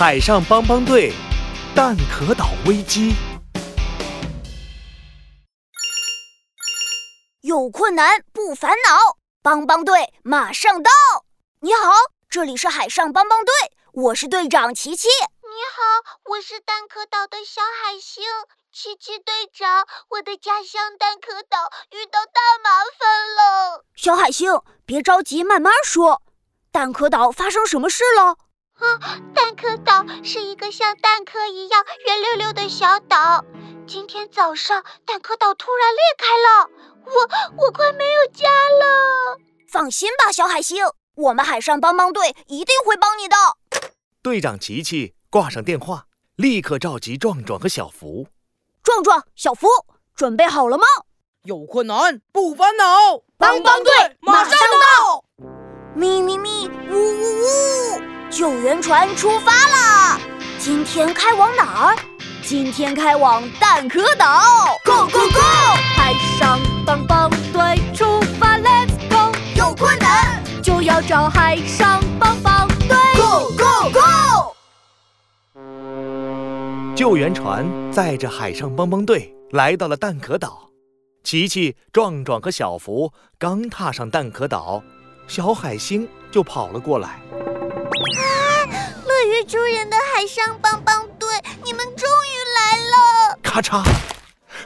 海上帮帮队，蛋壳岛危机。有困难不烦恼，帮帮队马上到。你好，这里是海上帮帮队，我是队长琪琪。你好，我是蛋壳岛的小海星。琪琪队长，我的家乡蛋壳岛遇到大麻烦了。小海星，别着急，慢慢说。蛋壳岛发生什么事了？啊，蛋壳岛是一个像蛋壳一样圆溜溜的小岛。今天早上，蛋壳岛突然裂开了，我我快没有家了。放心吧，小海星，我们海上帮帮队一定会帮你的。队长琪琪挂上电话，立刻召集壮壮和小福。壮壮、小福，准备好了吗？有困难不烦恼，帮帮队马上到。救援船出发啦！今天开往哪儿？今天开往蛋壳岛。Go go go！海上帮帮队出发，Let's go！有困难就要找海上帮帮队。Go go go！救援船载着海上帮帮队来到了蛋壳岛。琪琪、壮壮和小福刚踏上蛋壳岛，小海星就跑了过来。啊！乐于助人的海上帮帮队，你们终于来了！咔嚓，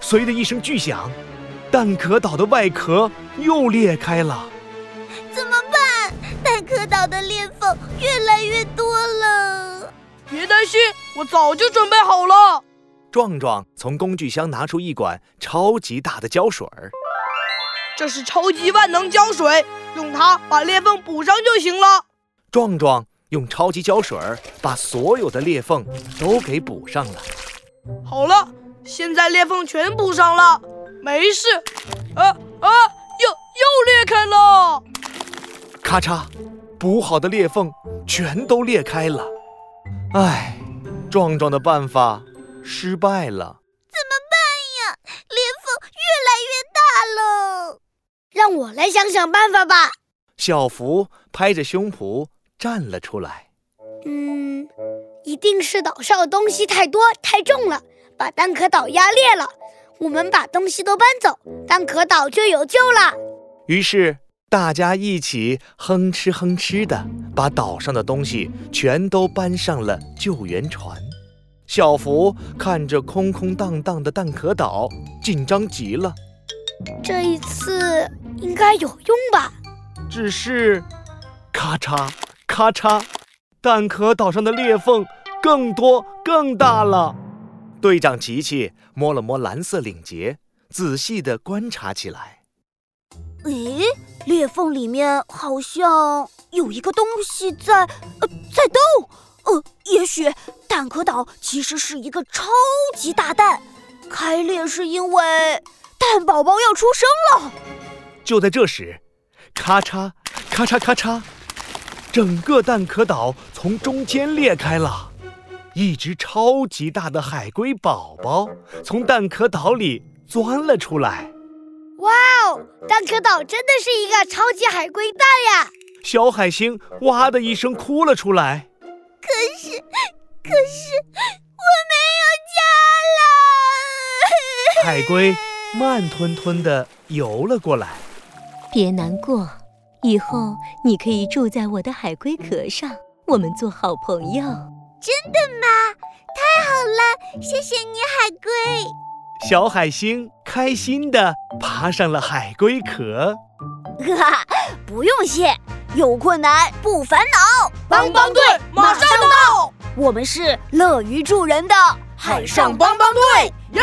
随着一声巨响，蛋壳岛的外壳又裂开了。怎么办？蛋壳岛的裂缝越来越多了。别担心，我早就准备好了。壮壮从工具箱拿出一管超级大的胶水儿，这是超级万能胶水，用它把裂缝补上就行了。壮壮用超级胶水儿把所有的裂缝都给补上了。好了，现在裂缝全补上了，没事。啊啊，又又裂开了！咔嚓，补好的裂缝全都裂开了。唉，壮壮的办法。失败了，怎么办呀？裂缝越来越大了，让我来想想办法吧。小福拍着胸脯站了出来。嗯，一定是岛上的东西太多太重了，把蛋壳岛压裂了。我们把东西都搬走，蛋壳岛就有救了。于是大家一起哼哧哼哧的把岛上的东西全都搬上了救援船。小福看着空空荡荡的蛋壳岛，紧张极了。这一次应该有用吧？只是，咔嚓咔嚓，蛋壳岛上的裂缝更多更大了。队长琪琪摸了摸蓝色领结，仔细地观察起来。咦，裂缝里面好像有一个东西在，呃，在动。呃，也许蛋壳岛其实是一个超级大蛋，开裂是因为蛋宝宝要出生了。就在这时，咔嚓咔嚓咔嚓，整个蛋壳岛从中间裂开了，一只超级大的海龟宝宝从蛋壳岛里钻了出来。哇哦，蛋壳岛真的是一个超级海龟蛋呀！小海星哇的一声哭了出来。可是，可是我没有家了。海龟慢吞吞地游了过来。别难过，以后你可以住在我的海龟壳上，我们做好朋友。真的吗？太好了，谢谢你，海龟。小海星开心地爬上了海龟壳。哈哈，不用谢。有困难不烦恼，帮帮队马上到。我们是乐于助人的海上帮帮队，耶！